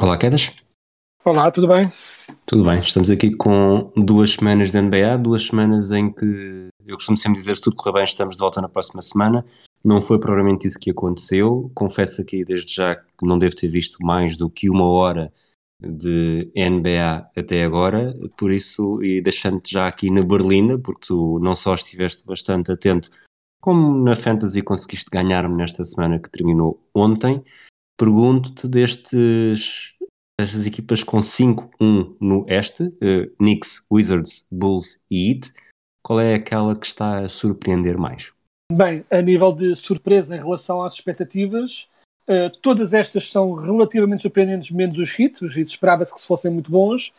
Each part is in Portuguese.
Olá, Quedas. Olá, tudo bem? Tudo bem? Estamos aqui com duas semanas de NBA, duas semanas em que eu costumo sempre dizer se tudo correr bem, estamos de volta na próxima semana. Não foi provavelmente isso que aconteceu. Confesso aqui desde já que não devo ter visto mais do que uma hora de NBA até agora, por isso, e deixando-te já aqui na Berlinda, porque tu não só estiveste bastante atento, como na Fantasy conseguiste ganhar-me nesta semana que terminou ontem, pergunto-te destes estas equipas com 5-1 no Este, eh, Knicks, Wizards, Bulls e Heat, qual é aquela que está a surpreender mais? Bem, a nível de surpresa em relação às expectativas, eh, todas estas são relativamente surpreendentes, menos os hits. Os hits esperava-se que fossem muito bons,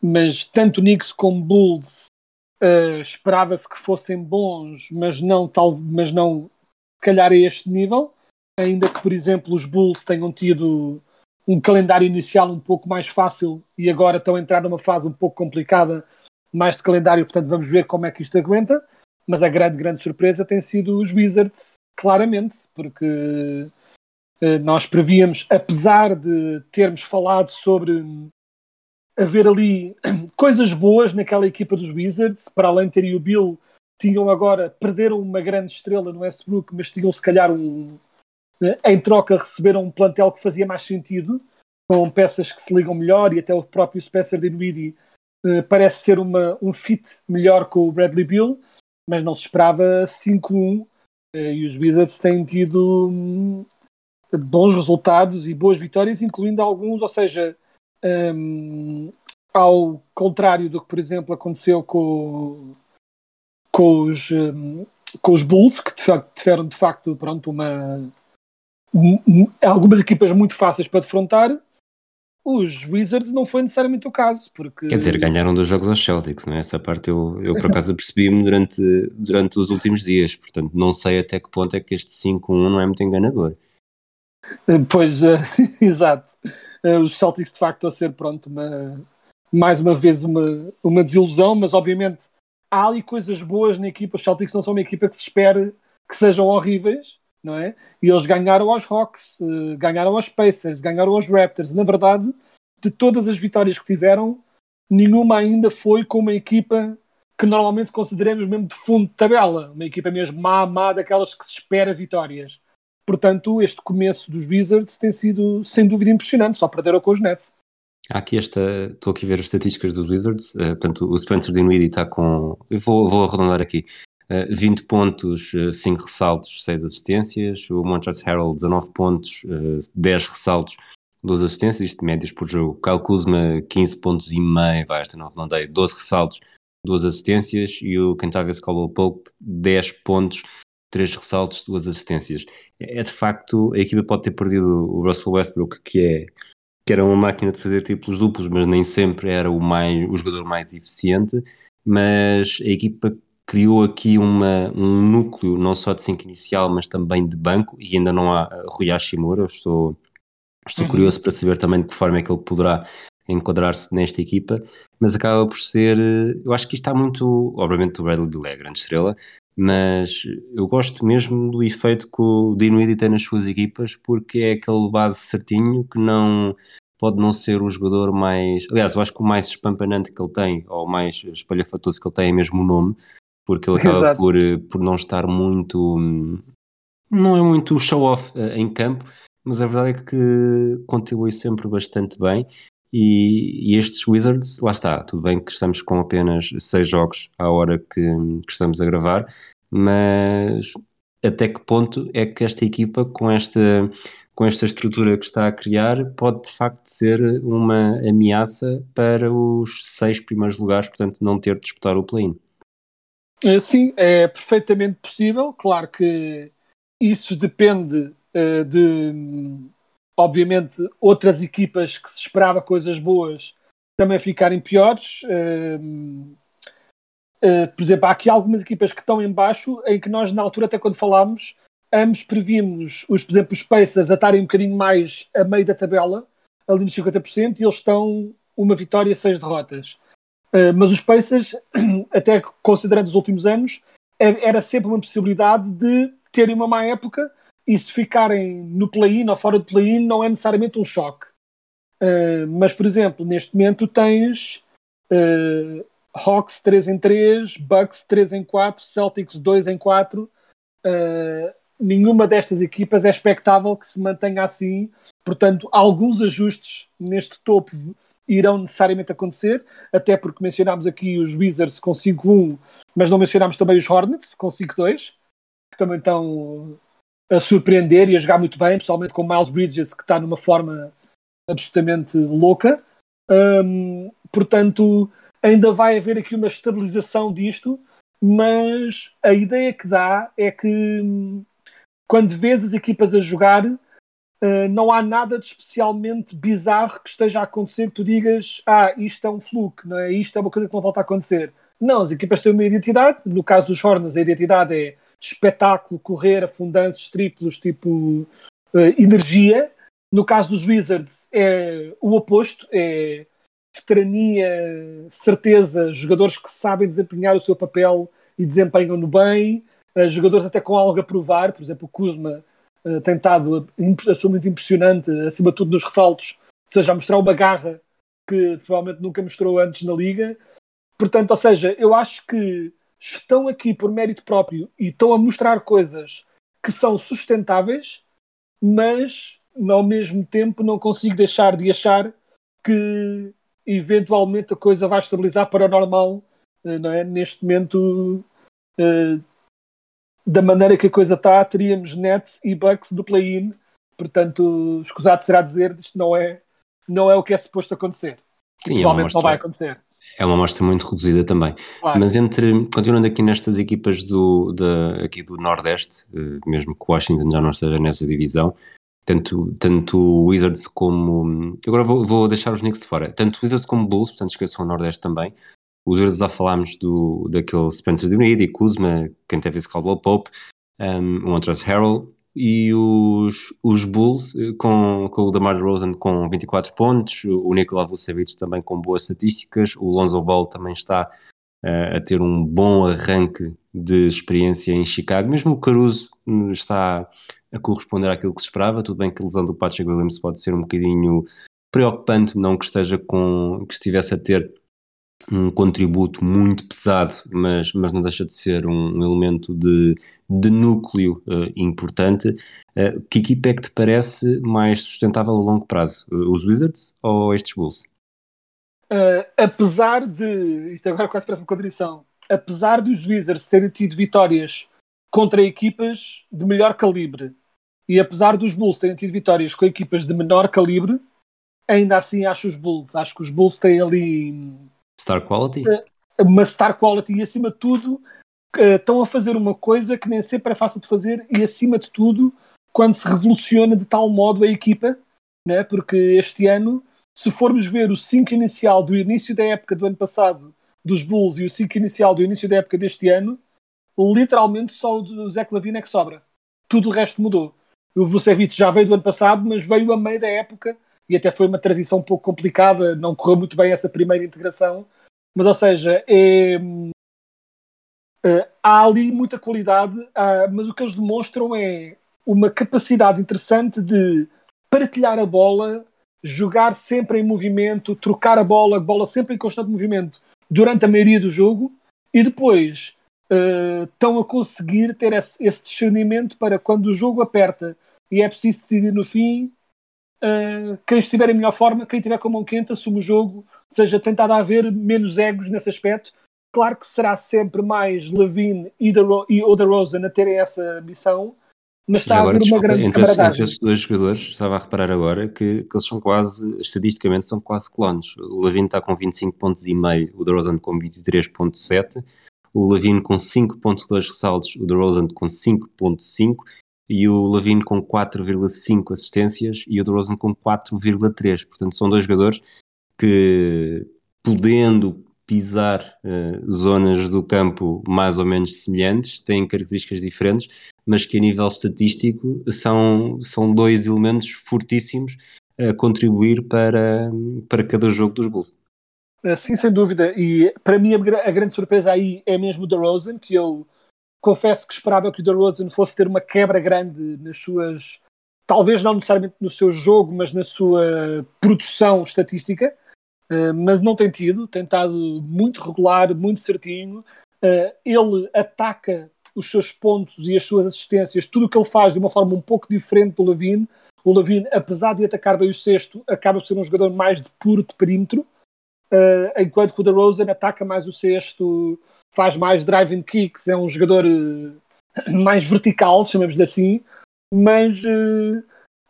mas tanto Knicks como Bulls eh, esperava-se que fossem bons, mas não, tal, mas não se calhar a este nível. Ainda que, por exemplo, os Bulls tenham tido um calendário inicial um pouco mais fácil e agora estão a entrar numa fase um pouco complicada, mais de calendário, portanto vamos ver como é que isto aguenta. Mas a grande, grande surpresa tem sido os Wizards, claramente, porque eh, nós prevíamos, apesar de termos falado sobre haver ali coisas boas naquela equipa dos Wizards, para além de terem o Bill, tinham agora, perderam uma grande estrela no Westbrook, mas tinham se calhar um, em troca receberam um plantel que fazia mais sentido, com peças que se ligam melhor e até o próprio Spencer Dinwiddie eh, parece ser uma, um fit melhor com o Bradley Bill, mas não se esperava 5-1 eh, e os Wizards têm tido hum, bons resultados e boas vitórias, incluindo alguns, ou seja, hum, ao contrário do que, por exemplo, aconteceu com, com, os, hum, com os Bulls, que tiveram de facto pronto, uma, algumas equipas muito fáceis para defrontar. Os Wizards não foi necessariamente o caso, porque... Quer dizer, ganharam dois jogos aos Celtics, não é? Essa parte eu, eu por acaso percebi-me durante, durante os últimos dias, portanto não sei até que ponto é que este 5-1 não é muito enganador. Pois, uh, exato. Uh, os Celtics de facto a ser, pronto, uma, mais uma vez uma, uma desilusão, mas obviamente há ali coisas boas na equipa. Os Celtics não são uma equipa que se espera que sejam horríveis, não é? E eles ganharam aos Hawks, uh, ganharam aos Pacers, ganharam aos Raptors. Na verdade, de todas as vitórias que tiveram, nenhuma ainda foi com uma equipa que normalmente consideramos mesmo de fundo de tabela, uma equipa mesmo má, má, daquelas que se espera vitórias. Portanto, este começo dos Wizards tem sido, sem dúvida, impressionante, só perderam com os Nets. Aqui esta, estou aqui a ver as estatísticas dos Wizards, uh, portanto, o Spencer Dinwiddie está com, eu vou, vou arredondar aqui, Uh, 20 pontos, uh, 5 ressaltos, 6 assistências. O Montrezl Harrell, 19 pontos, uh, 10 ressaltos, 2 assistências, isto médias por jogo. Kyle Kuzma, 15 pontos e meio, vai, esta não dei 12 ressaltos, 2 assistências. E o Kentavious Caldwell Pope, 10 pontos, 3 ressaltos, 2 assistências. É, de facto, a equipa pode ter perdido o Russell Westbrook, que é que era uma máquina de fazer triplos duplos, mas nem sempre era o, mais, o jogador mais eficiente. Mas a equipa criou aqui uma, um núcleo não só de 5 inicial, mas também de banco, e ainda não há Rui Hashimura, estou, estou uhum. curioso para saber também de que forma é que ele poderá enquadrar-se nesta equipa, mas acaba por ser, eu acho que isto está muito, obviamente o Bradley Bill é a grande estrela, mas eu gosto mesmo do efeito que o Dinwiddie tem nas suas equipas, porque é aquele base certinho que não pode não ser o jogador mais, aliás, eu acho que o mais espampanante que ele tem, ou o mais espalhafatoso que ele tem é mesmo o nome, porque ele acaba por, por não estar muito. Não é muito show-off uh, em campo, mas a verdade é que contribui sempre bastante bem. E, e, estes Wizards, lá está, tudo bem que estamos com apenas seis jogos à hora que, que estamos a gravar, mas até que ponto é que esta equipa, com esta, com esta estrutura que está a criar, pode de facto ser uma ameaça para os seis primeiros lugares, portanto, não ter de disputar o play-in? Uh, sim, é perfeitamente possível. Claro que isso depende uh, de, obviamente, outras equipas que se esperava coisas boas também ficarem piores. Uh, por exemplo, há aqui algumas equipas que estão em baixo, em que nós, na altura, até quando falámos, ambos previmos, os, por exemplo, os Pacers a estarem um bocadinho mais a meio da tabela, ali nos 50%, e eles estão uma vitória, seis derrotas. Uh, mas os Pacers, até considerando os últimos anos, é, era sempre uma possibilidade de terem uma má época e se ficarem no play-in ou fora do play-in não é necessariamente um choque. Uh, mas, por exemplo, neste momento tens uh, Hawks 3 em 3, Bucks 3 em 4, Celtics 2 em 4. Uh, nenhuma destas equipas é expectável que se mantenha assim. Portanto, alguns ajustes neste topo irão necessariamente acontecer, até porque mencionámos aqui os Wizards com 5-1, mas não mencionámos também os Hornets com 5-2, que também estão a surpreender e a jogar muito bem, principalmente com Miles Bridges, que está numa forma absolutamente louca. Um, portanto, ainda vai haver aqui uma estabilização disto, mas a ideia que dá é que hum, quando vês as equipas a jogar, Uh, não há nada de especialmente bizarro que esteja a acontecer que tu digas, ah, isto é um fluke, não é? isto é uma coisa que não volta a acontecer. Não, as equipas têm uma identidade. No caso dos Hornets, a identidade é espetáculo, correr, afundanços, triplos, tipo uh, energia. No caso dos Wizards, é o oposto: é veterania, certeza, jogadores que sabem desempenhar o seu papel e desempenham-no bem, uh, jogadores até com algo a provar, por exemplo, o Kuzma uh, tem estado absolutamente impressionante, acima de tudo nos ressaltos, seja a mostrar uma garra que provavelmente nunca mostrou antes na liga. Portanto, ou seja, eu acho que estão aqui por mérito próprio e estão a mostrar coisas que são sustentáveis, mas ao mesmo tempo não consigo deixar de achar que eventualmente a coisa vai estabilizar para o normal, eh, não é? Neste momento, eh, da maneira que a coisa está, teríamos Nets e Bucks do play-in. Portanto, escusado será dizer, isto não é, não é o que é suposto acontecer. Sim, é Provavelmente é não vai acontecer. É uma amostra muito reduzida também. Claro. Mas entre, continuando aqui nestas equipas do, da, aqui do Nordeste, eh, mesmo que Washington já não esteja nessa divisão, tanto, tanto Wizards como. Agora vou, vou deixar os Knicks de fora. Tanto Wizards como Bulls, portanto esqueçam o Nordeste também. Os Wizards já falámos do, daquele Spencer Dinwiddie, Kuzma, quem teve esse Caldwell Pope, um, o Montrezl Harrell, e os, os Bulls eh, com, com o DeMar DeRozan com 24 pontos, o Nikola Vucevic também com boas estatísticas, o Lonzo Ball também está uh, a ter um bom arranque de experiência em Chicago, mesmo o Caruso hum, está a corresponder àquilo que se esperava, tudo bem que a lesão do Patrick Williams pode ser um bocadinho preocupante, não que esteja com, que estivesse a ter um contributo muito pesado, mas, mas não deixa de ser um, elemento de, de núcleo uh, importante. Uh, que equipa é que te parece mais sustentável a longo prazo? Uh, os Wizards ou estes Bulls? apesar de. Isto agora quase parece uma contradição. Apesar dos Wizards terem tido vitórias contra equipas de melhor calibre e apesar dos Bulls terem tido vitórias com equipas de menor calibre, ainda assim acho os Bulls. Acho que os Bulls têm ali Star quality? Eh, uma star quality e acima de tudo eh, estão a fazer uma coisa que nem sempre é fácil de fazer e acima de tudo quando se revoluciona de tal modo a equipa, né? porque este ano, se formos ver o 5 inicial do início da época do ano passado dos Bulls e o 5 inicial do início da época deste ano, literalmente só o Zé Clavina é que sobra. Tudo o resto mudou. O Vucevic já veio do ano passado, mas veio a meio da época e até foi uma transição um pouco complicada, não correu muito bem essa primeira integração, mas ou seja, é, é, há ali muita qualidade, há, mas o que eles demonstram é uma capacidade interessante de partilhar a bola, jogar sempre em movimento, trocar a bola, a bola sempre em constante movimento durante a maioria do jogo e depois uh, estão a conseguir ter esse, esse discernimento para quando o jogo aperta e é preciso decidir no fim, Uh, quem estiver em melhor forma, quem estiver com a mão quente, assume o jogo, ou seja, tentar haver menos egos nesse aspecto. Claro que será sempre mais Levine e, e Oda Rosen a terem essa missão, mas está agora, a haver uma grande entre, entre esses dois jogadores, estava a reparar agora que, que, eles são quase, estatisticamente, são quase clones. O Levine está com 25 pontos e meio, o DeRozan com 23.7, o Levine com 5.2 ressaltos, o DeRozan com 5.5 e o Levine com 4,5 assistências e o DeRozan com 4,3. Portanto, são dois jogadores que, podendo pisar uh, zonas do campo mais ou menos semelhantes, têm características diferentes, mas que a nível estatístico são, são dois elementos fortíssimos a contribuir para, para cada jogo dos Bulls. Sim, sem dúvida. E para mim a, grande surpresa aí é mesmo o DeRozan, que eu confesso que esperava que o DeRozan fosse ter uma quebra grande nas suas, talvez não necessariamente no seu jogo, mas na sua produção estatística. Uh, mas não tem tido, tem estado muito regular, muito certinho. Uh, ele ataca os seus pontos e as suas assistências, tudo o que ele faz de uma forma um pouco diferente do Lavine. O Lavine, apesar de atacar bem o sexto, acaba por ser um jogador mais de puro de perímetro, uh, enquanto que o DeRozan ataca mais o sexto, faz mais driving kicks, é um jogador mais vertical, chamamos-lhe assim, mas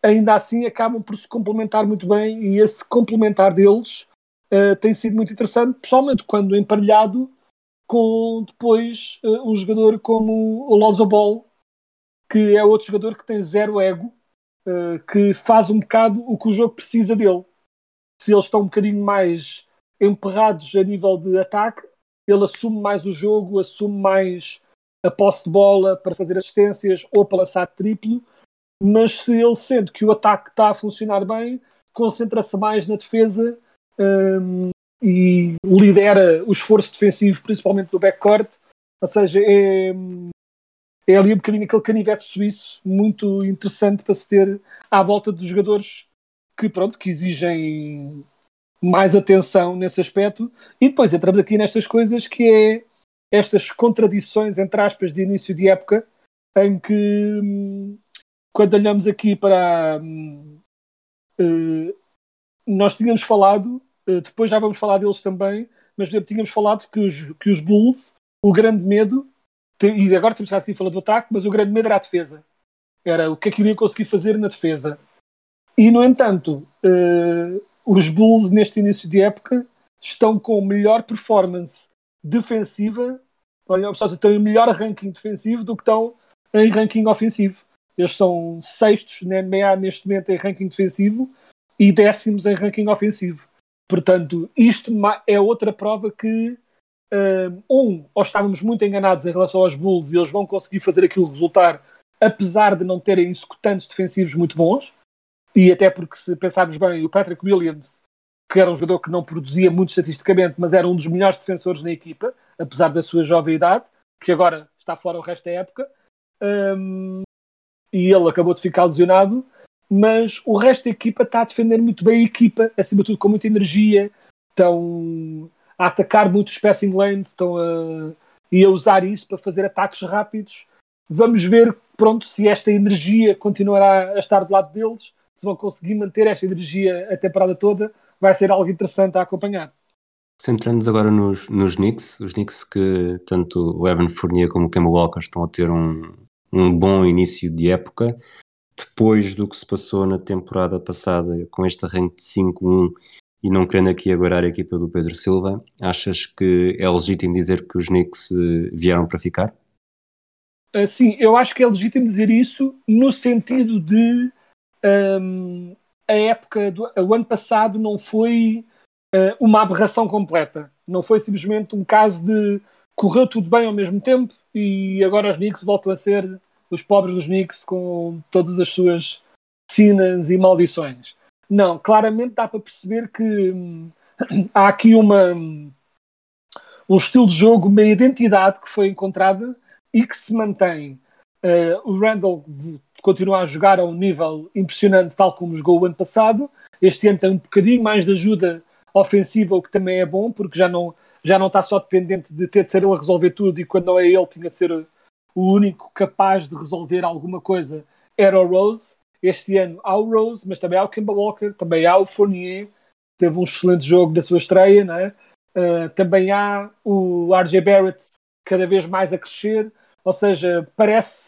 ainda assim acabam por se complementar muito bem e esse complementar deles uh, tem sido muito interessante, pessoalmente quando emparelhado com depois uh, um jogador como o Lonzo Ball, que é outro jogador que tem zero ego, uh, que faz um bocado o que o jogo precisa dele. Se eles estão um bocadinho mais emperrados a nível de ataque, ele assume mais o jogo, assume mais a posse de bola para fazer assistências ou para lançar triplo, mas se ele sente que o ataque está a funcionar bem, concentra-se mais na defesa um, e lidera o esforço defensivo, principalmente do backcourt. Ou seja, é, é ali um bocadinho aquele canivete suíço muito interessante para se ter à volta dos jogadores que, pronto, que exigem mais atenção nesse aspecto. E depois entramos aqui nestas coisas que é estas contradições, entre aspas, de início de época, em que quando olhamos aqui para. Uh, nós tínhamos falado eh, depois já vamos falar deles também, mas tínhamos falado que os, que os Bulls, o grande medo, e agora temos aqui a falar do ataque, mas o grande medo era a defesa. Era o que é que iriam conseguir fazer na defesa. E, no entanto, uh, os Bulls, neste início de época, estão com melhor performance defensiva, olha, seja, têm melhor ranking defensivo do que estão em ranking ofensivo. Eles são sextos na NBA neste momento em ranking defensivo e décimos em ranking ofensivo. Portanto, isto é outra prova que, um, ou estávamos muito enganados em relação aos Bulls e eles vão conseguir fazer aquilo resultar, apesar de não terem executantes defensivos muito bons, e até porque, se pensarmos bem, o Patrick Williams, que era um jogador que não produzia muito estatisticamente, mas era um dos melhores defensores na equipa, apesar da sua jovem idade, que agora está fora o resto da época, um, e ele acabou de ficar lesionado mas o resto da equipa está a defender muito bem a equipa, acima de tudo com muita energia, estão a atacar muito os passing lanes, estão a, e a usar isso para fazer ataques rápidos. Vamos ver pronto, se esta energia continuará a estar do lado deles, se vão conseguir manter esta energia a temporada toda, vai ser algo interessante a acompanhar. Centrando-nos agora nos, nos Knicks, os Knicks que tanto o Evan Fournier como o Kemba Walker estão a ter um, um bom início de época depois do que se passou na temporada passada com este arranque de 5-1 e não querendo aqui agora a equipa do Pedro Silva, achas que é legítimo dizer que os Knicks eh, vieram para ficar? Uh, sim, eu acho que é legítimo dizer isso no sentido de um, a época do o ano passado não foi uh, uma aberração completa. Não foi simplesmente um caso de correu tudo bem ao mesmo tempo e agora os Knicks voltam a ser os pobres dos Knicks com todas as suas sinas e maldições. Não, claramente dá para perceber que hum, há aqui uma um estilo de jogo, uma identidade que foi encontrada e que se mantém. Uh, o Randall continua a jogar a um nível impressionante, tal como jogou o ano passado. Este ano tem um bocadinho mais de ajuda ofensiva, o que também é bom, porque já não, já não está só dependente de ter de ser ele a resolver tudo e quando não é ele, tinha de ser o único capaz de resolver alguma coisa era o Rose. Este ano há o Rose, mas também há o Kemba Walker, também há o Fournier, teve um excelente jogo da sua estreia, né? Uh, também há o RJ Barrett cada vez mais a crescer, ou seja, parece,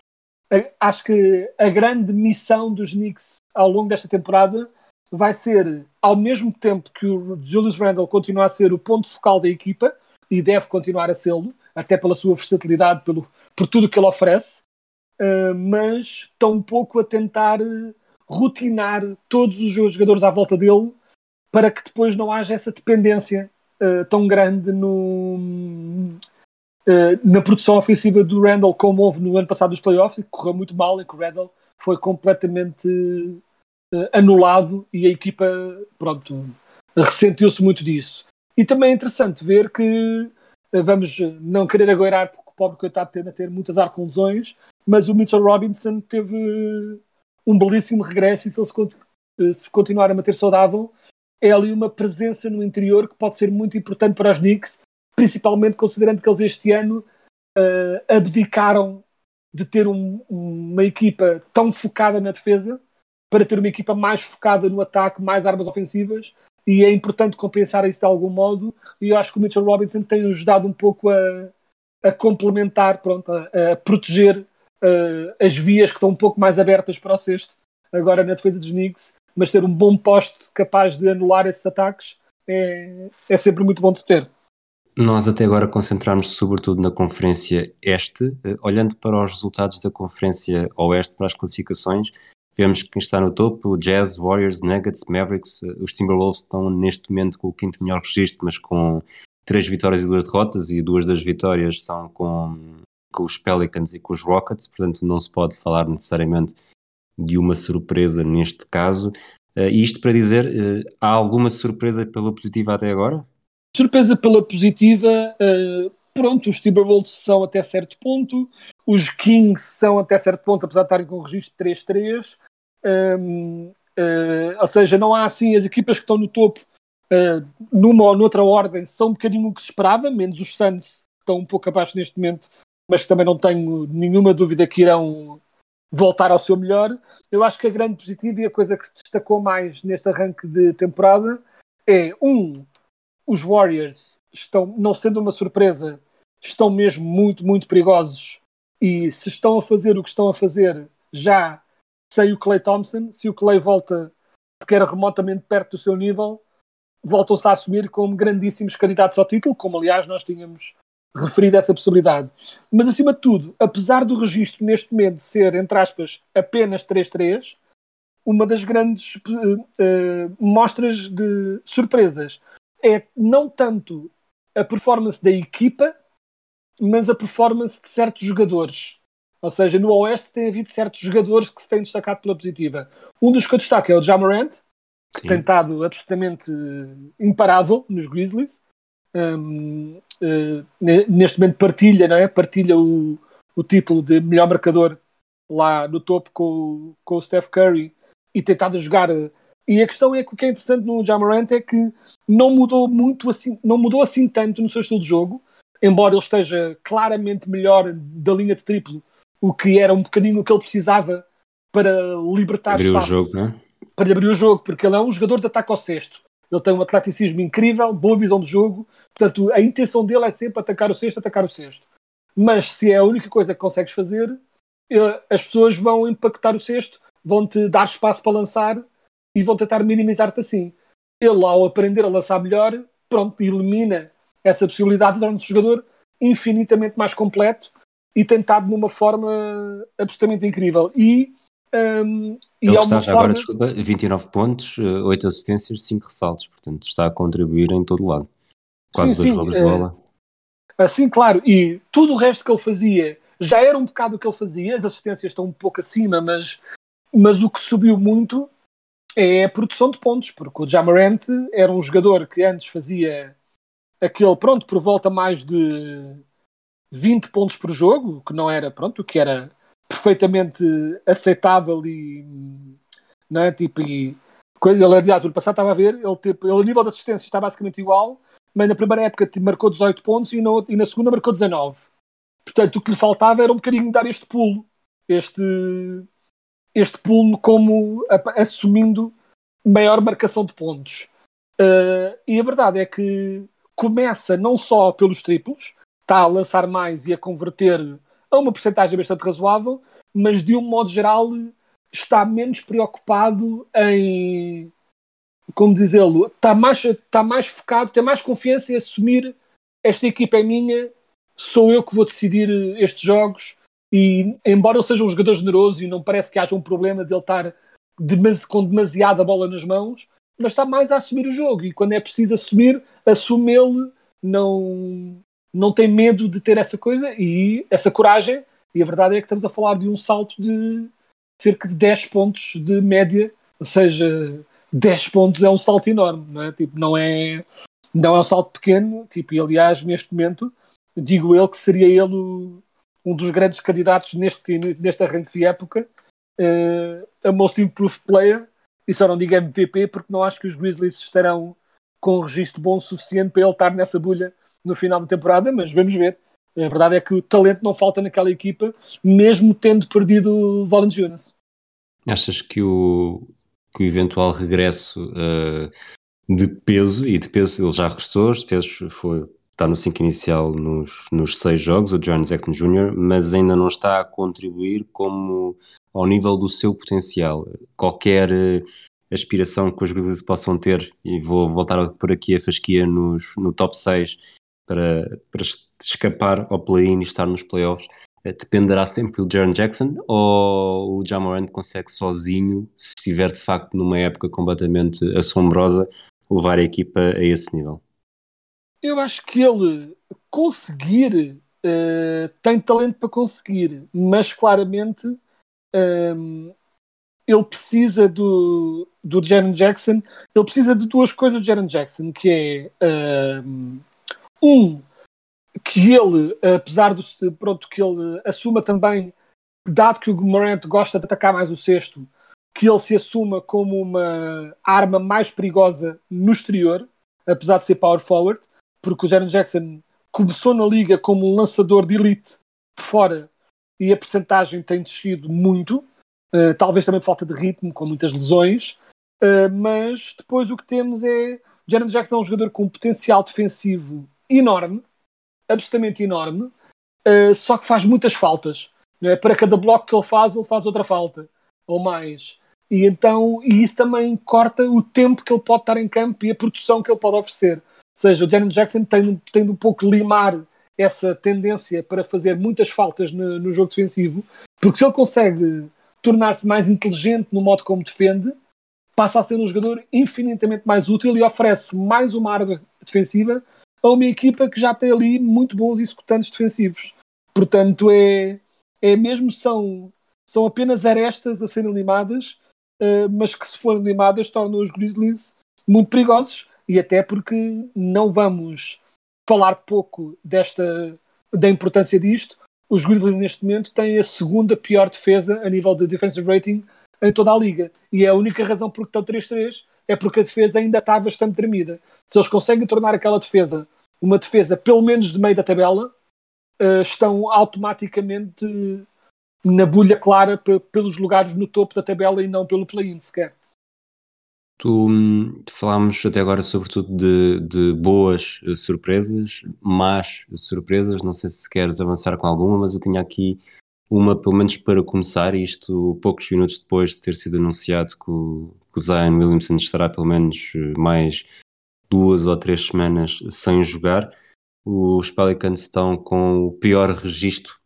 acho que a grande missão dos Knicks ao longo desta temporada vai ser, ao mesmo tempo que o Julius Randle continua a ser o ponto focal da equipa, e deve continuar a sê-lo, até pela sua versatilidade, pelo, por tudo que ele oferece, uh, mas tão pouco a tentar rotinar todos os jogadores à volta dele para que depois não haja essa dependência uh, tão grande no, na produção ofensiva do Randall, como houve no ano passado dos playoffs, e correu muito mal, em que o Randall foi completamente uh, anulado e a equipa, pronto, ressentiu-se muito disso. E também é interessante ver que vamos não querer agoirar porque o pobre coitado tende a ter muitas arconzões, mas o Mitchell Robinson teve um belíssimo regresso e se ele se continuar a manter saudável, é ali uma presença no interior que pode ser muito importante para os Knicks, principalmente considerando que eles este ano uh, abdicaram de ter um, uma equipa tão focada na defesa para ter uma equipa mais focada no ataque, mais armas ofensivas, e é importante compensar isso de algum modo, e eu acho que o Mitchell Robinson tem ajudado um pouco a, a complementar, pronto, a, a proteger uh, as vias que estão um pouco mais abertas para o sexto, agora na defesa dos Knicks, mas ter um bom poste capaz de anular esses ataques é, é sempre muito bom de ter. Nós até agora concentramos sobretudo na Conferência Este, eh, olhando para os resultados da Conferência Oeste, para as classificações, vemos que quem está no topo, Jazz, Warriors, Nuggets, Mavericks, eh, os Timberwolves estão neste momento com o quinto melhor registro, mas com três vitórias e duas derrotas, e duas das vitórias são com, com os Pelicans e com os Rockets, portanto não se pode falar necessariamente de uma surpresa neste caso. Uh, isto para dizer, há alguma surpresa pela positiva até agora? Surpresa pela positiva, uh, pronto, os Timberwolves são até certo ponto, os Kings são até certo ponto, apesar de estarem com o registro 3-3. Um, ehm, ou seja, não há assim as equipas que estão no topo numa ou noutra ordem, são um bocadinho o que se esperava, menos os Suns, que estão um pouco abaixo neste momento, mas também não tenho nenhuma dúvida que irão voltar ao seu melhor. Eu acho que a grande positiva e a coisa que se destacou mais neste arranque de temporada é, um, os Warriors estão, não sendo uma surpresa, estão mesmo muito, muito perigosos. E se estão a fazer o que estão a fazer já sem o Clay Thompson, se o Clay volta sequer remotamente perto do seu nível, voltam-se a assumir como grandíssimos candidatos ao título, como aliás nós tínhamos referido essa possibilidade. Mas, acima de tudo, apesar do registro neste momento ser, entre aspas, apenas 3-3, uma das grandes uh, uh, mostras de surpresas é não tanto a performance da equipa, mas a performance de certos jogadores. Ou seja, no Oeste tem havido certos jogadores que se têm destacado pela positiva. Um dos que eu destaco é o Jamarant, que tem estado absolutamente imparável nos Grizzlies um, uh, eh, neste momento partilha, não é? partilha o, o título de melhor marcador lá no topo com, com o Steph Curry e tentado jogar. E a questão é que o que é interessante no Jamarant é que não mudou muito assim, não mudou assim tanto no seu estilo de jogo, embora ele esteja claramente melhor da linha de triplo, o que era um bocadinho o que ele precisava para libertar abrir espaço, o jogo, né? para abrir o jogo, porque ele é um jogador de ataque ao sexto ele tem um atleticismo incrível, boa visão de jogo, portanto a intenção dele é sempre atacar o sexto, atacar o sexto. Mas se é a única coisa que consegues fazer, eh, as pessoas vão impactar o sexto, vão-te dar espaço para lançar e vão tentar minimizar-te assim. Ele, ao aprender a lançar melhor, pronto, elimina essa possibilidade de tornar-se um jogador infinitamente mais completo e tentado de uma forma absolutamente incrível. E um, Ele está já forma... agora, desculpa, 29 pontos, 8 eh, assistências, 5 ressaltos, portanto está a contribuir em todo lado. Quase sim, dois roubos de eh, bola. Assim, claro, e tudo o resto que ele fazia já era um bocado o que ele fazia, as assistências estão um pouco acima, mas, mas o que subiu muito é a produção de pontos, porque o Jamarant era um jogador que antes fazia aquele, pronto, por volta mais de 20 pontos por jogo, que não era, pronto, que era perfeitamente aceitável e não é? tipo, e coisa, ele aliás, ano passado estava a ver, ele, tipo, ele a nível de assistência está basicamente igual, mas na primeira época tipo, marcou 18 pontos e na, e na segunda marcou 19. Portanto, o que lhe faltava era um bocadinho dar este pulo, este, este pulo como assumindo maior marcação de pontos. Uh, e a verdade é que começa não só pelos triplos, está a lançar mais e a converter a uma porcentagem bastante razoável, mas de um modo geral está menos preocupado em como dizê-lo, está mais, está mais focado, tem mais confiança em assumir esta equipa é minha, sou eu que vou decidir estes jogos e embora ele seja um jogador generoso e não parece que haja um problema de ele estar demasi com demasiada bola nas mãos, mas está mais a assumir o jogo e quando é preciso assumir, assume ele, não, não tem medo de ter essa coisa e essa coragem. E a verdade é que estamos a falar de um salto de cerca de 10 pontos de média, ou seja, 10 pontos é um salto enorme, não é? Tipo, não é, não é um salto pequeno, tipo, e aliás, neste momento, digo eu que seria ele um dos grandes candidatos neste, neste arranque de época uh, a Most Improved Player, e só não digo MVP porque não acho que os Grizzlies estarão com um registro bom o suficiente para ele estar nessa bolha no final da temporada, mas vamos ver. A verdade é que o talento não falta naquela equipa, mesmo tendo perdido o Valanciunas. Achas que o, que o eventual regresso uh, de peso, e de peso ele já regressou, peso foi, está no 5 inicial nos, nos seis jogos, o John Jackson Jr., mas ainda não está a contribuir como ao nível do seu potencial. Qualquer uh, aspiração que os Grizzlies possam ter, e vou voltar por aqui a fasquia nos, no top 6 para, para escapar ao play-in e estar nos playoffs, uh, dependerá sempre do Jaron Jackson ou o Jamorant consegue sozinho, se estiver de facto numa época completamente assombrosa, levar a equipa a esse nível? Eu acho que ele conseguir uh, tem talento para conseguir, mas claramente um, ele precisa do, do Jaron Jackson, ele precisa de duas coisas do Jaron Jackson, que é um, que ele, apesar do pronto, que ele assuma também, dado que o Morant gosta de atacar mais o sexto, que ele se assuma como uma arma mais perigosa no exterior, apesar de ser power forward, porque o Jaron Jackson começou na liga como um lançador de elite de fora e a percentagem tem descido muito, uh, talvez também por falta de ritmo, com muitas lesões, uh, mas depois o que temos é Jaron Jackson é um jogador com um potencial defensivo enorme, absolutamente enorme, uh, só que faz muitas faltas. É? Para cada bloco que ele faz, ele faz outra falta, ou mais. E então, e isso também corta o tempo que ele pode estar em campo e a produção que ele pode oferecer. Seja, o Jaron Jackson tem, tem um pouco limar essa tendência para fazer muitas faltas no, no jogo defensivo, porque se ele consegue tornar-se mais inteligente no modo como defende, passa a ser um jogador infinitamente mais útil e oferece mais uma arma defensiva a uma equipa que já tem ali muito bons executantes defensivos. Portanto, é, é mesmo são, são apenas arestas a serem limadas, uh, mas que se forem limadas tornam os Grizzlies muito perigosos e até porque não vamos falar pouco desta da importância disto. Os Grizzlies neste momento têm a segunda pior defesa a nível de defensive rating em toda a liga. E é a única razão por que estão 3-3 é porque a defesa ainda está bastante tremida. Se eles conseguem tornar aquela defesa uma defesa pelo menos de meio da tabela, uh, estão automaticamente na bolha clara pelos lugares no topo da tabela e não pelo play-in sequer. Tu hum, falámos até agora sobretudo de, de boas uh, surpresas, más surpresas, não sei se queres avançar com alguma, mas eu tinha aqui uma, pelo menos para começar, isto poucos minutos depois de ter sido anunciado que o, que o Zion Williamson estará pelo menos uh, mais duas ou três semanas sem jogar. Os Pelicans estão com o pior registro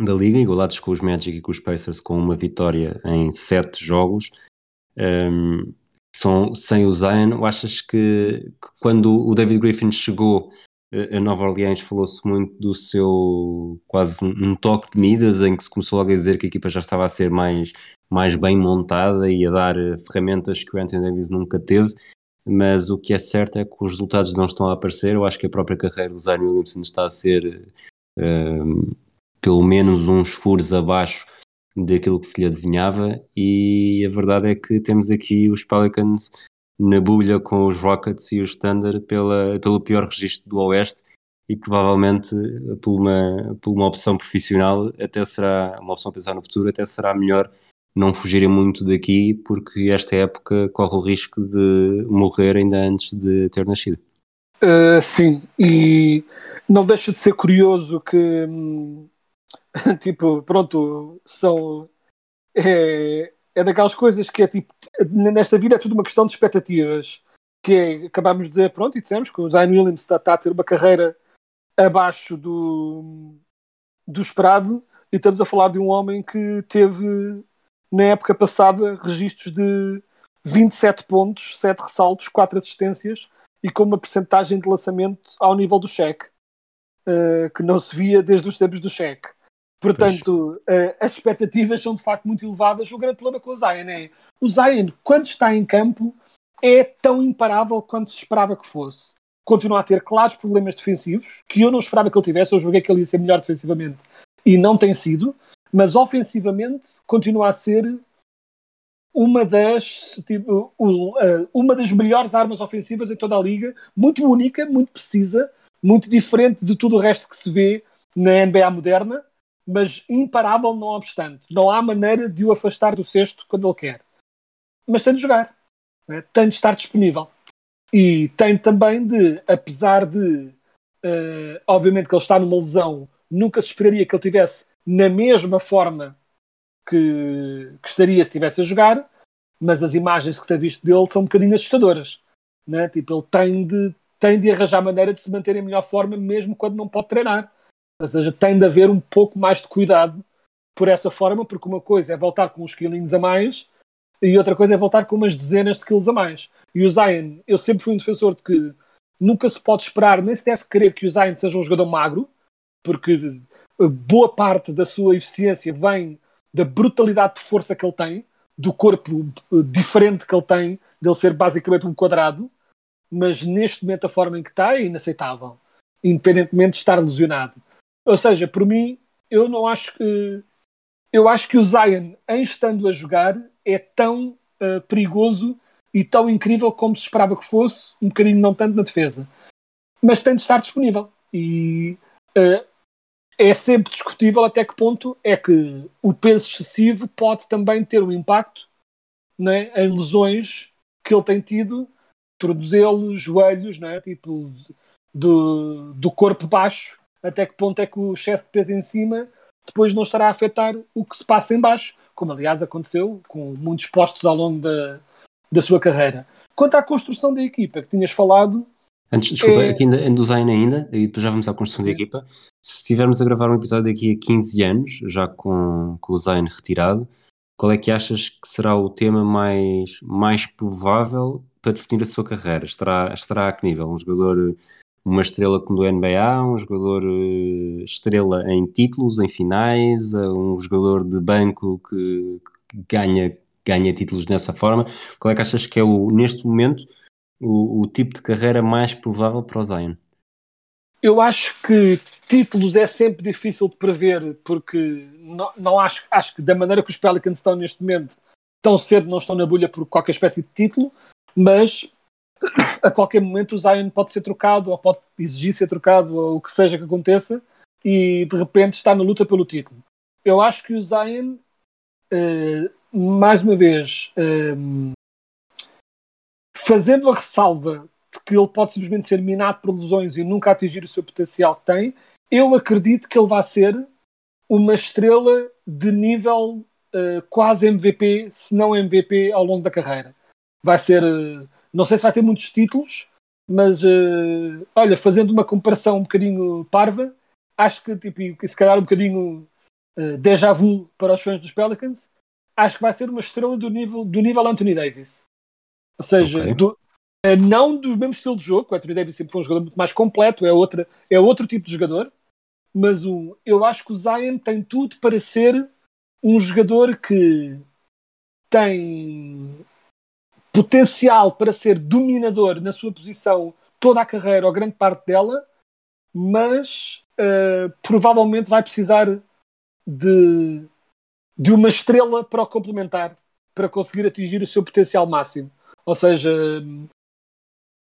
da liga, igualados com os Magic e com os Pacers, com uma vitória em sete jogos. Um, são sem o Zion, achas que, que, quando o David Griffin chegou a Nova Orleans falou-se muito do seu quase um toque de Midas em que se começou logo a dizer que a equipa já estava a ser mais, mais bem montada e a dar eh, ferramentas que o Anthony Davis nunca teve mas o que é certo é que os resultados não estão a aparecer. Eu acho que a própria carreira do Zion Williamson está a ser um, pelo menos uns furos abaixo daquilo que se lhe adivinhava, e a verdade é que temos aqui os Pelicans na bulha com os Rockets e os Thunder pela, pelo pior registro do Oeste e provavelmente por uma, por uma opção profissional até será uma opção a pensar no futuro até será melhor não fugirem muito daqui porque esta época corre o risco de morrer ainda antes de ter nascido. Uh, sim, e não deixa de ser curioso que hum, tipo, pronto, são. É, é daquelas coisas que é tipo, nesta vida é tudo uma questão de expectativas. Que é, acabámos de dizer, pronto, e dissemos que o Zion Williams está, está a ter uma carreira abaixo do, do esperado e estamos a falar de um homem que teve na época passada registros de 27 pontos, 7 ressaltos, 4 assistências e com uma percentagem de lançamento ao nível do cheque, uh, que não se via desde os tempos do cheque. Portanto, uh, as expectativas são de facto muito elevadas. O grande problema com o Zion é o Zion, quando está em campo, é tão imparável quanto se esperava que fosse. Continua a ter claros problemas defensivos, que eu não esperava que ele tivesse. Eu joguei que ele ia ser melhor defensivamente e não tem sido, mas ofensivamente continua a ser uma das, tipo, uma das melhores armas ofensivas em toda a liga, muito única, muito precisa, muito diferente de tudo o resto que se vê na NBA moderna, mas imparável não obstante. Não há maneira de o afastar do cesto quando ele quer. Mas tem de jogar, né? tem de estar disponível. E tem também de, apesar de, uh, obviamente que ele está numa lesão, nunca se esperaria que ele tivesse na mesma forma que, que estaria se estivesse a jogar, mas as imagens que se tem visto dele são um bocadinho assustadoras. Né? Tipo, ele tem de, tem de arranjar maneira de se manter em melhor forma, mesmo quando não pode treinar. Ou seja, tem de haver um pouco mais de cuidado por essa forma, porque uma coisa é voltar com uns quilinhos a mais e outra coisa é voltar com umas dezenas de quilos a mais. E o Zion, eu sempre fui um defensor de que nunca se pode esperar, nem se deve querer que o Zion seja um jogador magro, porque boa parte da sua eficiência vem da brutalidade de força que ele tem, do corpo eh, diferente que ele tem, dele ser basicamente um quadrado, mas neste momento a forma em que está é inaceitável, independentemente de estar lesionado. Ou seja, por mim, eu não acho que. Eu acho que o Zion, em estando a jogar, é tão uh, perigoso e tão incrível como se esperava que fosse, um bocadinho não tanto na defesa. Mas tem de estar disponível. E uh, é sempre discutível até que ponto é que o peso excessivo pode também ter um impacto né, em lesões que ele tem tido, tornozelos, joelhos, né, tipo do, do corpo baixo, até que ponto é que o excesso de peso em cima depois não estará a afetar o que se passa em baixo, como aliás aconteceu com muitos postos ao longo da, da sua carreira. Quanto à construção da equipa que tinhas falado, Antes, desculpa, é... aqui ainda, em design ainda, e depois já vamos à construção Sim. da equipa. Se estivermos a gravar um episódio daqui a 15 anos, já com, com o design retirado, qual é que achas que será o tema mais, mais provável para definir a sua carreira? Estará, estará a que nível? Um jogador, uma estrela como do NBA, um jogador eh, estrela em títulos, em finais, um jogador de banco que ganha, ganha títulos dessa forma? Qual é que achas que é o, neste momento, o, o tipo de carreira mais provável para o Zion? Eu acho que títulos é sempre difícil de prever, porque não, não acho, acho que da maneira que os Pelicans estão neste momento, tão cedo não estão na bolha por qualquer espécie de título, mas a qualquer momento o Zion pode ser trocado, ou pode exigir ser trocado, ou o que seja que aconteça, e de repente está na luta pelo título. Eu acho que o Zion, uh, mais uma vez, uh, fazendo a ressalva de que ele pode simplesmente ser minado por lesões e nunca atingir o seu potencial que tem, eu acredito que ele vai ser uma estrela de nível uh, quase MVP, se não MVP, ao longo da carreira. Vai ser, uh, não sei se vai ter muitos títulos, mas uh, olha, fazendo uma comparação um bocadinho parva, acho que tipo, se calhar um bocadinho uh, déjà vu para os fãs dos Pelicans, acho que vai ser uma estrela do nível, do nível Anthony Davis. Ou seja, okay. do, é, não do mesmo estilo de jogo, o Anthony Davis sempre foi um jogador muito mais completo, é, outra, é outro tipo de jogador, mas o, eu acho que o Zion tem tudo para ser um jogador que tem potencial para ser dominador na sua posição toda a carreira ou grande parte dela, mas uh, provavelmente vai precisar de, de uma estrela para o complementar para conseguir atingir o seu potencial máximo. Ou seja,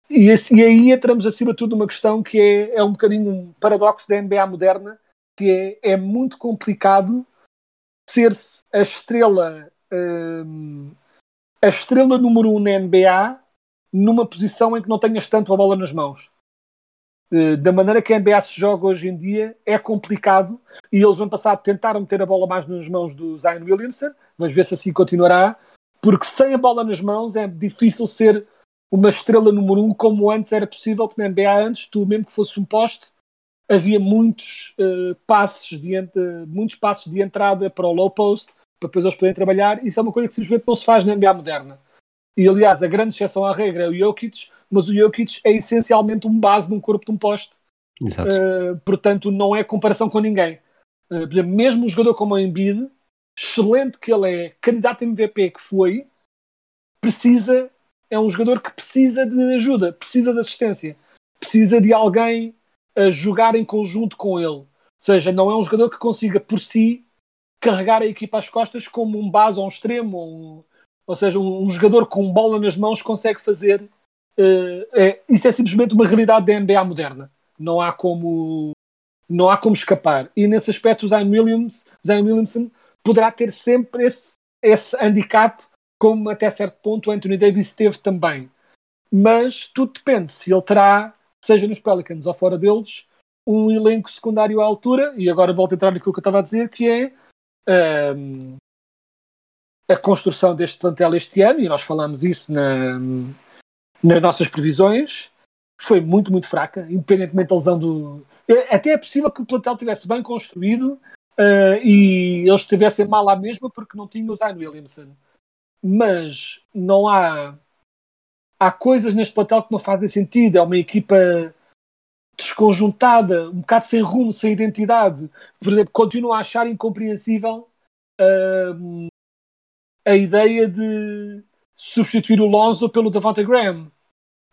e, esse, e aí entramos acima de tudo numa questão que é, é um bocadinho um paradoxo da NBA moderna, que é, é muito complicado ser-se a estrela um, a estrela número um na NBA numa posição em que não tenhas tanto a bola nas mãos. Uh, da maneira que a NBA se joga hoje em dia, é complicado. E eles, no ano passado, tentaram ter a bola mais nas mãos do Zion Williamson. Vamos ver se assim continuará porque sem a bola nas mãos é difícil ser uma estrela número um como antes era possível, porque na NBA antes, tu mesmo que fosse um poste, havia muitos uh, de, muitos passos de entrada para o low post para depois eles poderem trabalhar. Isso é uma coisa que simplesmente não se faz na NBA moderna. E aliás, a grande exceção à regra é o Jokic, mas o Jokic é essencialmente um base num corpo de um poste. Uh, portanto, não é comparação com ninguém. Uh, mesmo um jogador como o Embiid, excelente que ele é, candidato a MVP que foi, precisa, é um jogador que precisa de ajuda, precisa de assistência, precisa de alguém a jogar em conjunto com ele. Ou seja, não é um jogador que consiga por si carregar a equipa às costas como um base ou um extremo, ou, ou seja, um, um, jogador com bola nas mãos consegue fazer. Uh, é, isso é simplesmente uma realidade da NBA moderna. Não há como não há como escapar. E nesse aspecto o Zion, Williams, Zion Williamson poderá ter sempre esse, esse handicap, como até certo ponto o Anthony Davis teve também. Mas tudo depende se ele terá, seja nos Pelicans ou fora deles, um elenco secundário à altura, e agora volto a entrar naquilo que eu estava a dizer, que é um, a construção deste plantel este ano, e nós falamos isso na, nas nossas previsões, foi muito, muito fraca, independentemente da lesão do. Até é possível que o plantel estivesse bem construído uh, e eles estivessem mal à mesma porque não tinham o Zion Williamson. Mas não há. Há coisas neste plantel que não fazem sentido. É uma equipa desconjuntada, um bocado sem rumo, sem identidade. Por exemplo, continuo a achar incompreensível uh, a ideia de substituir o Lonzo pelo Davante Graham.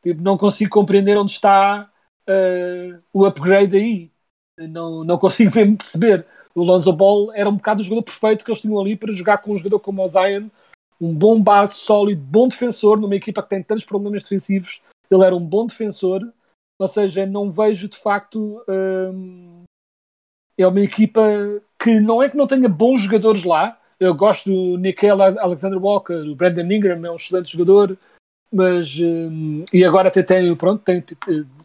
Tipo, não consigo compreender onde está uh, o upgrade aí. Não, não consigo mesmo perceber. O Lonzo Ball era um bocado o jogador perfeito que eles tinham ali para jogar com um jogador como o Zion, um bom base, sólido, bom defensor, numa equipa que tem tantos problemas defensivos. Ele era um bom defensor ou seja, não vejo de facto. Hum, é uma equipa que não é que não tenha bons jogadores lá. Eu gosto do Nickel Alexander Walker, o Brandon Ingram é um excelente jogador, mas. Hum, e agora até tem, pronto, tem,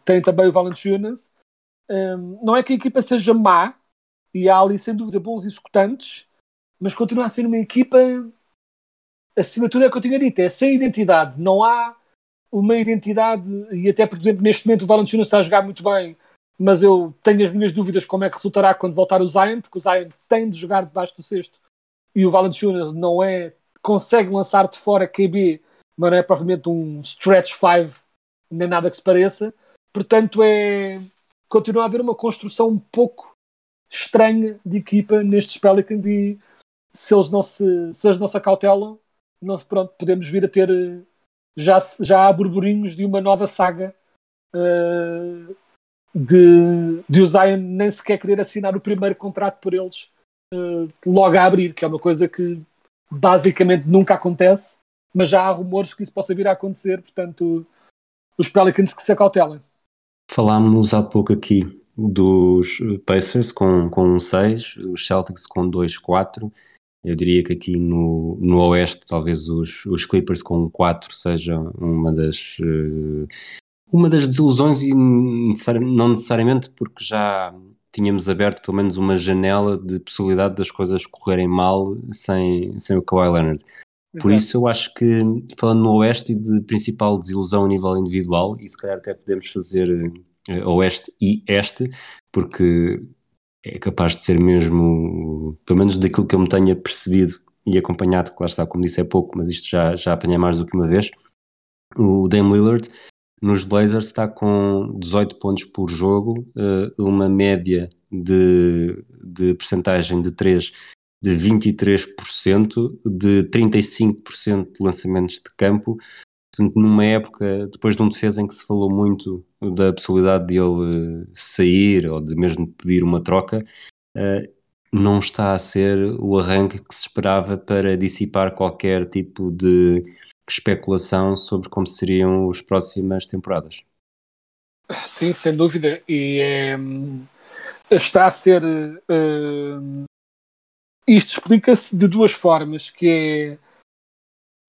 tem também o Valanciunas. Hum, não é que a equipa seja má, e há ali sem dúvida bons executantes, mas continua a ser uma equipa. Acima de tudo é o que eu tinha dito, é sem identidade. Não há uma identidade, e até, por exemplo, neste momento o Valanciunas está a jogar muito bem, mas eu tenho as minhas dúvidas como é que resultará quando voltar o Zion, porque o Zion tem de jogar debaixo do cesto e o Valanciunas não é, consegue lançar de fora QB, mas não é propriamente um stretch 5, nem nada que se pareça. Portanto, é continua a haver uma construção um pouco estranha de equipa nestes Pelicans e se eles não se, se eles não se acautelam, não, pronto, podemos vir a ter já, já há burburinhos de uma nova saga uh, de, de o Zion nem sequer querer assinar o primeiro contrato por eles uh, logo a abrir, que é uma coisa que basicamente nunca acontece, mas já há rumores que isso possa vir a acontecer, portanto os Pelicans que se acautelem. Falámos há pouco aqui dos Pacers com, com um 6, os Celtics com 2-4 eu diria que aqui no, no Oeste, talvez os, os Clippers com 4 sejam uma das, uh, uma das desilusões, e não necessariamente porque já tínhamos aberto pelo menos uma janela de possibilidade das coisas correrem mal sem, sem o Kawhi Leonard. Por Exato. isso eu acho que, falando no Oeste e de principal desilusão a nível individual, e se calhar até podemos fazer uh, Oeste e Este, porque é capaz de ser mesmo, pelo menos daquilo que eu me tenha percebido e acompanhado, que lá está, como disse, é pouco, mas isto já, já apanhei mais do que uma vez. O Dame Lillard nos Blazers está com 18 pontos por jogo, eh, uma média de, de percentagem de 3 de 23%, de 35% de lançamentos de campo, Portanto, numa época, depois de um defesa em que se falou muito da possibilidade de ele eh, sair ou de mesmo pedir uma troca, uh, não está a ser o arranque que se esperava para dissipar qualquer tipo de especulação sobre como seriam as próximas temporadas. Sim, sem dúvida. E é, está a ser. Uh, isto explica-se de duas formas, que é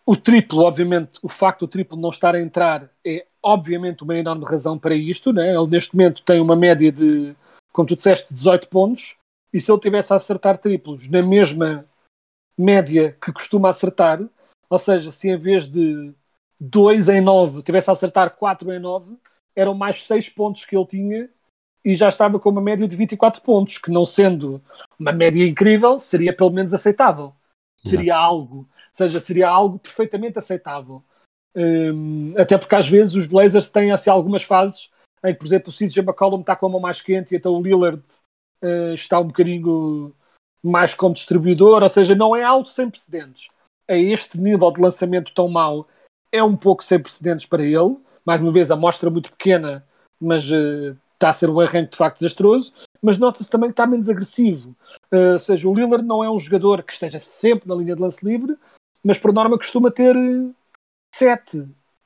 o triplo, obviamente, o facto do triplo não estar a entrar é obviamente uma enorme razão para isto. Né? Ele neste momento tem uma média de, como tu disseste, 18 pontos. E se ele tivesse a acertar triplos na mesma média que costuma acertar, ou seja, se em vez de 2 em 9 tivesse a acertar 4 em 9, eram mais 6 pontos que ele tinha e já estava com uma média de 24 pontos, que não sendo uma média incrível, seria pelo menos aceitável. Seria Exato. algo, ou seja, seria algo perfeitamente aceitável. Um, até porque às vezes os Blazers têm assim algumas fases em que, por exemplo, o CJ McCollum está com a mão mais quente e então o Lillard uh, está um bocadinho mais como distribuidor, ou seja, não é algo sem precedentes. A este nível de lançamento tão mau, é um pouco sem precedentes para ele. Mais uma vez, a amostra muito pequena, mas uh, está a ser um arranque de facto desastroso. Mas nota-se também que está menos agressivo. Uh, ou seja, o Lillard não é um jogador que esteja sempre na linha de lance livre, mas por norma costuma ter 7,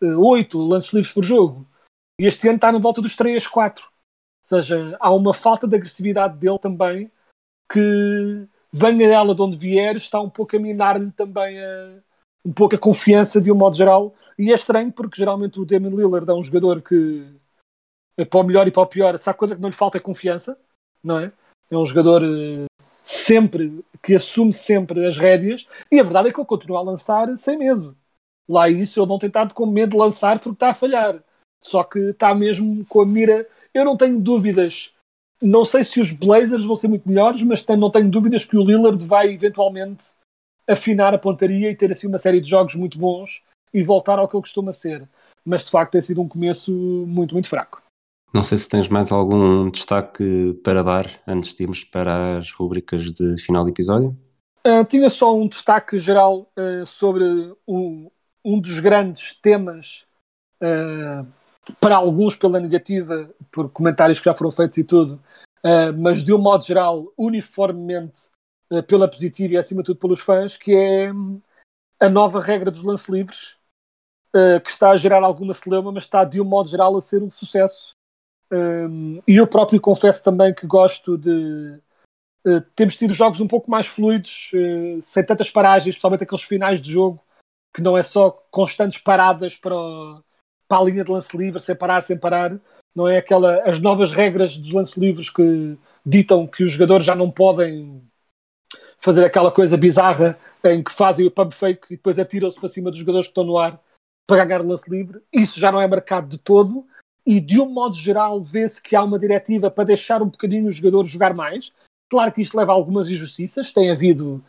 uh, 8 lances livres por jogo. E este ano está na volta dos 3, 4. Ou seja, há uma falta de agressividade dele também que venha dela de onde vier, está um pouco a minar-lhe também a, um pouco a confiança de um modo geral. E é estranho porque geralmente o Damon Lillard é um jogador que para o melhor e para o pior, sabe coisa que não lhe falta é confiança, não é? É um jogador eh, sempre que assume sempre as rédeas e a verdade é que ele continua a lançar sem medo. Lá isso ele não tem estado com medo de lançar porque está a falhar. Só que está mesmo com a mira. Eu não tenho dúvidas. Não sei se os Blazers vão ser muito melhores, mas não tenho dúvidas que o Lillard vai eventualmente afinar a pontaria e ter assim uma série de jogos muito bons e voltar ao que ele costuma ser. Mas de facto tem sido um começo muito, muito fraco. Não sei se tens mais algum destaque para dar antes de irmos para as rubricas de final de episódio. Uh, tinha só um destaque geral uh, sobre um, um dos grandes temas uh, para alguns pela negativa, por comentários que já foram feitos e tudo, mas de um modo geral, uniformemente pela positiva e acima de tudo pelos fãs, que é um, a nova regra dos lance livres, que está a gerar alguma celeuma, mas está de um modo geral a ser um sucesso. E eu próprio confesso também que gosto de. temos tido jogos um pouco mais fluidos, sem tantas paragens, especialmente aqueles finais de jogo, que não é só constantes paradas para o, para a linha de lance livre, sem parar, sem parar. Não é aquela as novas regras dos lance livres que ditam que os jogadores já não podem fazer aquela coisa bizarra em que fazem o pump fake e depois atiram-se para cima dos jogadores que estão no ar para ganhar lance livre. Isso já não é marcado de todo e de um modo geral vê-se que há uma diretiva para deixar um bocadinho os jogadores jogar mais. Claro que isto leva a algumas injustiças, tem havido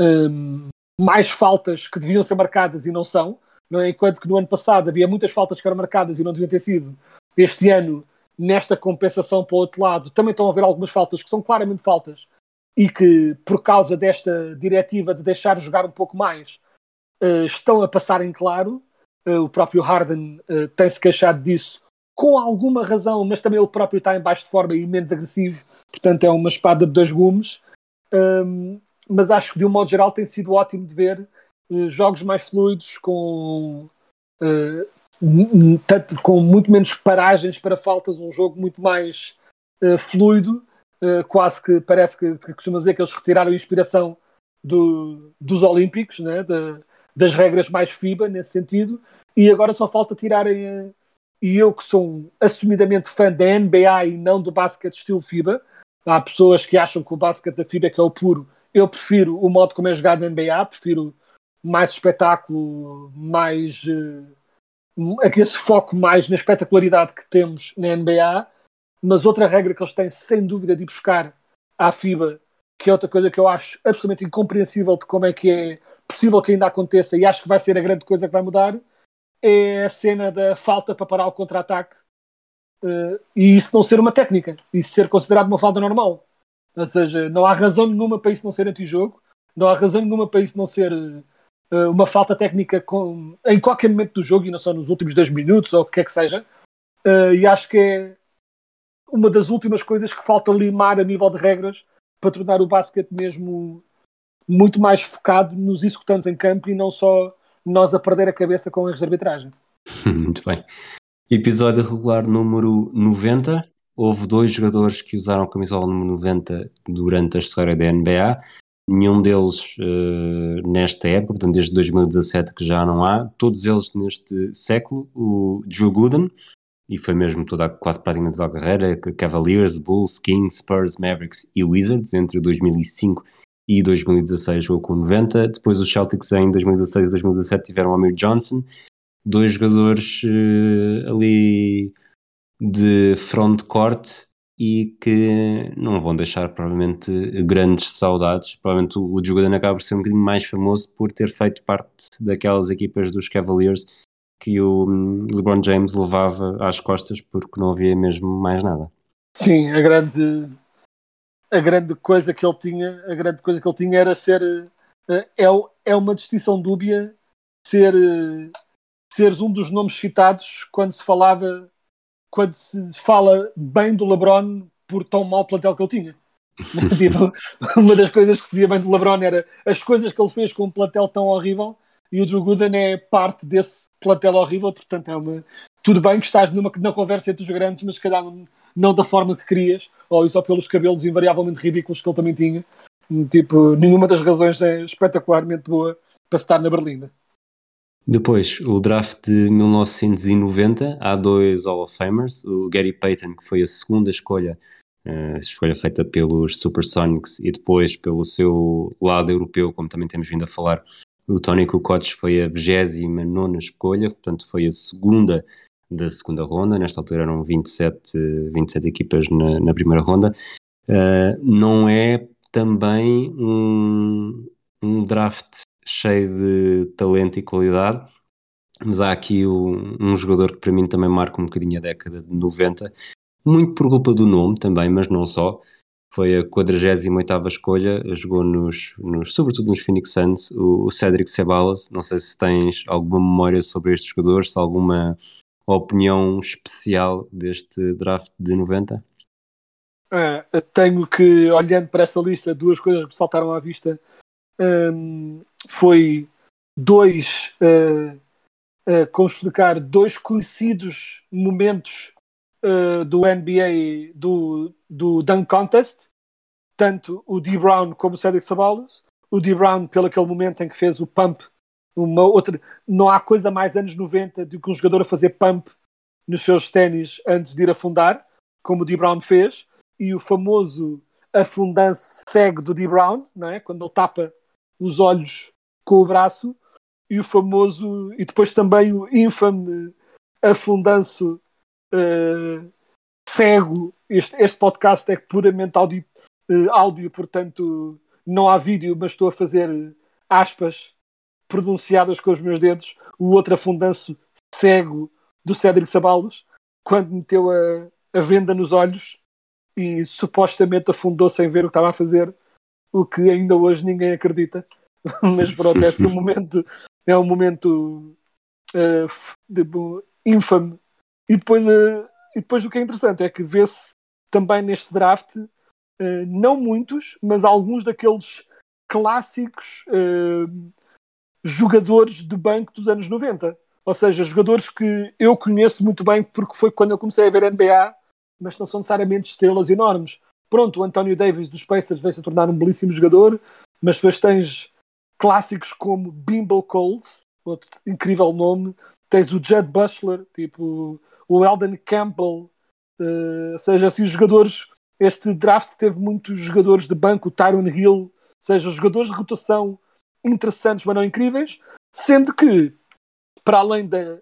hum, mais faltas que deviam ser marcadas e não são não é? enquanto que no ano passado havia muitas faltas que eram marcadas e não deviam ter sido. Este ano, nesta compensação para o outro lado, também estão a haver algumas faltas que são claramente faltas e que, por causa desta diretiva de deixar jogar um pouco mais, uh, estão a passar em claro. Uh, o próprio Harden uh, tem-se queixado disso com alguma razão, mas também ele próprio está em baixo de forma e menos agressivo, portanto é uma espada de dois gumes. Um, mas acho que de um modo geral tem sido ótimo de ver eh, jogos mais fluidos, com, uh, com muito menos paragens para faltas, um jogo muito mais uh, fluido, uh, quase que parece que, que costuma dizer que eles retiraram a inspiração do, dos Olímpicos, né? De, das regras mais FIBA nesse sentido, e agora só falta tirarem. E eu que sou um assumidamente fã da NBA e não do basquete estilo FIBA, há pessoas que acham que o basquete da FIBA é que é o puro. Eu prefiro o modo como é jogado na NBA, prefiro mais espetáculo, mais uh, esse foco mais na espetacularidade que temos na NBA, mas outra regra que eles têm sem dúvida de ir buscar à FIBA, que é outra coisa que eu acho absolutamente incompreensível de como é que é possível que ainda aconteça e acho que vai ser a grande coisa que vai mudar, é a cena da falta para parar o contra-ataque uh, e isso não ser uma técnica, isso ser considerado uma falta normal. Ou seja, não há razão nenhuma para isso não ser anti-jogo, não há razão nenhuma para isso não ser uh, uma falta técnica com, em qualquer momento do jogo e não só nos últimos dois minutos ou o que quer que seja. Uh, e acho que é uma das últimas coisas que falta limar a nível de regras para tornar o basquete mesmo muito mais focado nos executantes em campo e não só nós a perder a cabeça com erros de arbitragem. muito bem. Episódio regular número 90. Houve dois jogadores que usaram a camisola número 90 durante a história da NBA nenhum deles uh, nesta época, portanto desde 2017 que já não há, todos eles neste século, o Drew Gooden, e foi mesmo toda, quase praticamente toda a carreira, Cavaliers, Bulls, Kings, Spurs, Mavericks e Wizards, entre 2005 e 2016 jogou com 90, depois os Celtics em 2016 e 2017 tiveram Amir Johnson, dois jogadores uh, ali de front court e que não vão deixar provavelmente grandes saudades. Provavelmente o, o Jordan acaba por ser um bocadinho mais famoso por ter feito parte daquelas equipas dos Cavaliers que o hum, LeBron James levava às costas porque não havia mesmo mais nada. Sim, a grande a grande coisa que ele tinha, a grande coisa que ele tinha era ser eh, é, é uma distinção dúbia ser eh, seres um dos nomes citados quando se falava quando se fala bem do LeBron por tão mau plantel que ele tinha. tipo, uma das coisas que se dizia bem do LeBron era as coisas que ele fez com um plantel tão horrível e o Drew Gooden é parte desse plantel horrível, portanto é uma... Tudo bem que estás numa, conversa entre os grandes, mas se calhar não, não da forma que querias, ou só pelos cabelos invariavelmente ridículos que ele também tinha. Tipo, nenhuma das razões é espetacularmente boa para estar na Berlinda. Depois, o draft de 1990, há dois Hall of Famers, o Gary Payton, que foi a segunda escolha, uh, escolha feita pelos Supersonics, e depois pelo seu lado europeu, como também temos vindo a falar, o Tony Kukoc foi a 29 escolha, portanto foi a segunda da segunda ronda, nesta altura eram 27, 27 equipas na, na primeira ronda. Uh, não é também um, um draft cheio de talento e qualidade, mas há aqui um, um, jogador que para mim também marca um bocadinho a década de 90, muito por culpa do nome também, mas não só. Foi a 48 escolha, jogou nos, nos, sobretudo nos Phoenix Suns, o, o Cedric Ceballos. Não sei se tens alguma memória sobre este jogador, se alguma opinião especial deste draft de 90. É, tenho que, olhando para esta lista, duas coisas que saltaram à vista um, foi dois, uh, uh, como explicar, dois conhecidos momentos uh, do NBA do, do Dunk Contest, tanto o D. Brown como o Cedric Sabalos. O D. Brown, pelo aquele momento em que fez o pump, uma outra. Não há coisa mais anos 90 do que um jogador a fazer pump nos seus ténis antes de ir afundar, como o D. Brown fez, e o famoso afundanço cego do D. Brown, não é? quando ele tapa os olhos com o braço e o famoso e depois também o infame afundanço uh, cego. Este, este podcast é puramente áudio, uh, áudio, portanto não há vídeo, mas estou a fazer aspas pronunciadas com os meus dedos. O outro afundanço cego do Cédric Sabalos, quando meteu a, a venda nos olhos e supostamente afundou sem ver o que estava a fazer o que ainda hoje ninguém acredita. Mas pronto, esse é um momento, é um momento uh, de, infame. E depois, uh, e depois o que é interessante é que vê-se também neste draft, uh, não muitos, mas alguns daqueles clássicos jogadores de banco dos anos 90. Ou seja, jogadores que eu conheço muito bem porque foi quando eu comecei a ver NBA, mas não são necessariamente estrelas enormes. Pronto, o António Davis dos Pacers veio-se a tornar um belíssimo jogador, mas depois tens clássicos como Bimbo Coles, outro incrível nome, tens o Judd Bushler, tipo o Eldon Campbell, uh, ou seja, assim, os jogadores. Este draft teve muitos jogadores de banco, o Tyron Hill, ou seja, jogadores de rotação interessantes, mas não incríveis, sendo que, para além da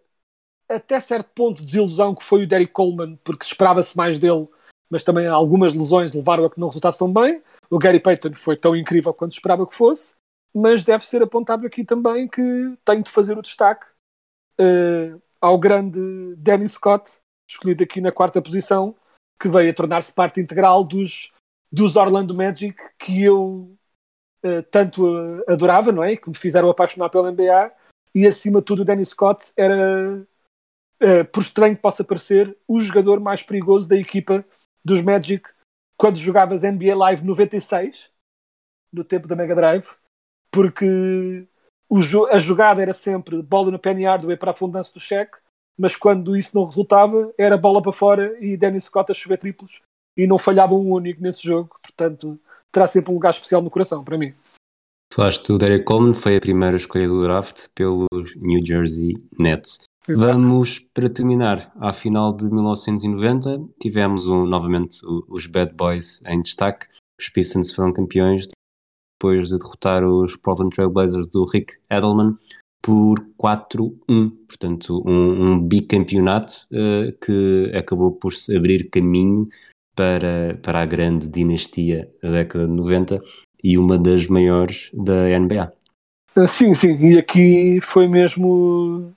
até certo ponto de desilusão que foi o Derek Coleman, porque esperava-se mais dele mas também algumas lesões levaram a que não resultasse tão bem. O Gary Payton foi tão incrível quanto esperava que fosse, mas deve ser apontado aqui também que tenho de fazer o destaque uh, ao grande Danny Scott, escolhido aqui na quarta posição, que veio a tornar-se parte integral dos, dos Orlando Magic que eu tanto uh, adorava, não é? Que me fizeram apaixonar pela NBA e acima de tudo o Danny Scott era, por estranho que possa parecer, o jogador mais perigoso da equipa dos Magic quando jogavas NBA Live 96, no tempo da Mega Drive, porque jo a jogada era sempre bola no penny hardware para a fundança do cheque, mas quando isso não resultava, era bola para fora e Dennis Scott a chover triplos e não falhava um único nesse jogo, portanto terá sempre um lugar especial no coração para mim. Falaste do Derek Coleman, foi a primeira escolha do draft pelos New Jersey Nets. Exato. Vamos para terminar. À final de 1990, tivemos um, novamente os Bad Boys em destaque. Os Pistons foram campeões depois de derrotar os Portland Trail Blazers do Rick Edelman por 4-1. Portanto, um, um bicampeonato uh, que acabou por abrir caminho para, para a grande dinastia da década de 90 e uma das maiores da NBA. Ah, sim, sim, e aqui foi mesmo.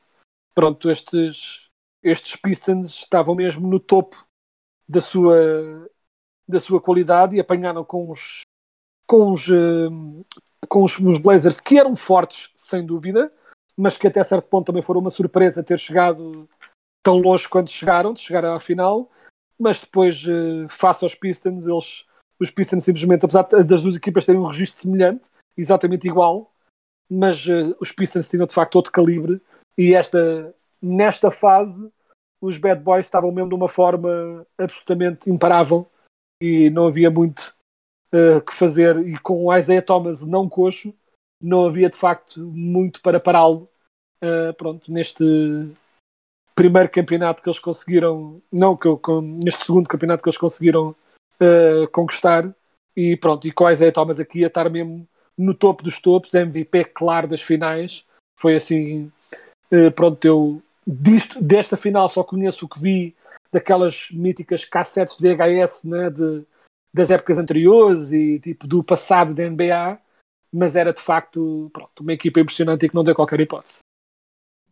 Pronto, estes, estes Pistons estavam mesmo no topo da sua, da sua qualidade e apanharam com os, com os, uh, com os, os Blazers que eram fortes, sem dúvida, mas que até certo ponto também foram uma surpresa ter chegado tão longe quanto chegaram, de chegar à final, mas depois, uh, face aos Pistons, eles, os Pistons simplesmente, apesar das duas equipas terem um registro semelhante, exatamente igual, mas uh, os Pistons tinham de facto outro calibre e esta, nesta fase os Bad Boys estavam mesmo de uma forma absolutamente imparável e não havia muito uh, que fazer e com o Isaiah Thomas não coxo não havia de facto muito para pará-lo uh, pronto, neste primeiro campeonato que eles conseguiram não, que, com, neste segundo campeonato que eles conseguiram uh, conquistar e pronto, e o Isaiah Thomas aqui a estar mesmo no topo dos topos, MVP claro das finais foi assim pronto, eu disto, desta final só conheço o que vi daquelas míticas cassetes de VHS né, de, das épocas anteriores e tipo do passado da NBA, mas era de facto pronto, uma equipa impressionante e que não deu qualquer hipótese.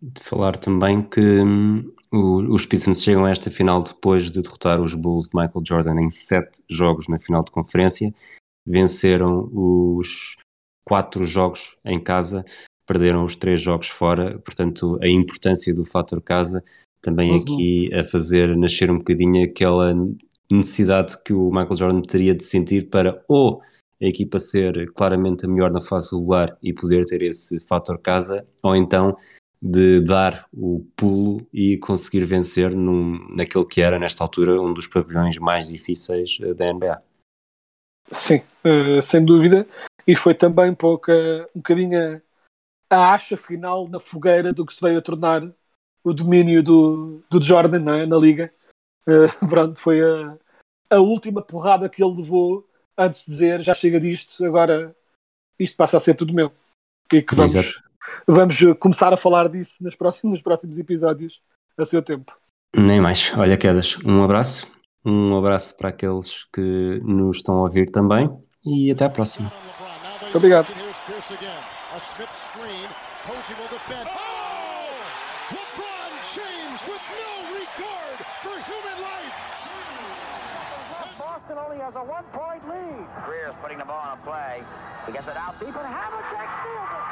De falar também que hum, os Pistons chegam a esta final depois de derrotar os Bulls de Michael Jordan em sete jogos na final de conferência, venceram os quatro jogos em casa, perderam os três jogos fora, portanto a importância do fator casa também uhum. aqui a fazer nascer um bocadinho aquela necessidade que o Michael Jordan teria de sentir para ou a equipa ser claramente a melhor na fase regular e poder ter esse fator casa, ou então de dar o pulo e conseguir vencer num, naquele que era, nesta altura, um dos pavilhões mais difíceis eh, da NBA. Sim, uh, sem dúvida. E foi também pouca, um bocadinho a acha final na fogueira do que se veio a tornar o domínio do, do Jordan é? na liga. Uh, pronto, foi a, a última porrada que ele levou antes de dizer já chega disto, agora isto passa a ser tudo meu. E que vamos, vamos começar a falar disso nos próximos, nos próximos episódios a seu tempo. Nem mais. Olha, Quedas, um abraço. Um abraço para aqueles que nos estão a ouvir também e até à próxima. Muito obrigado. A. Oh! Has a one-point lead. Greer's putting the ball on a play. He gets it out deep, and Havlicek steals it.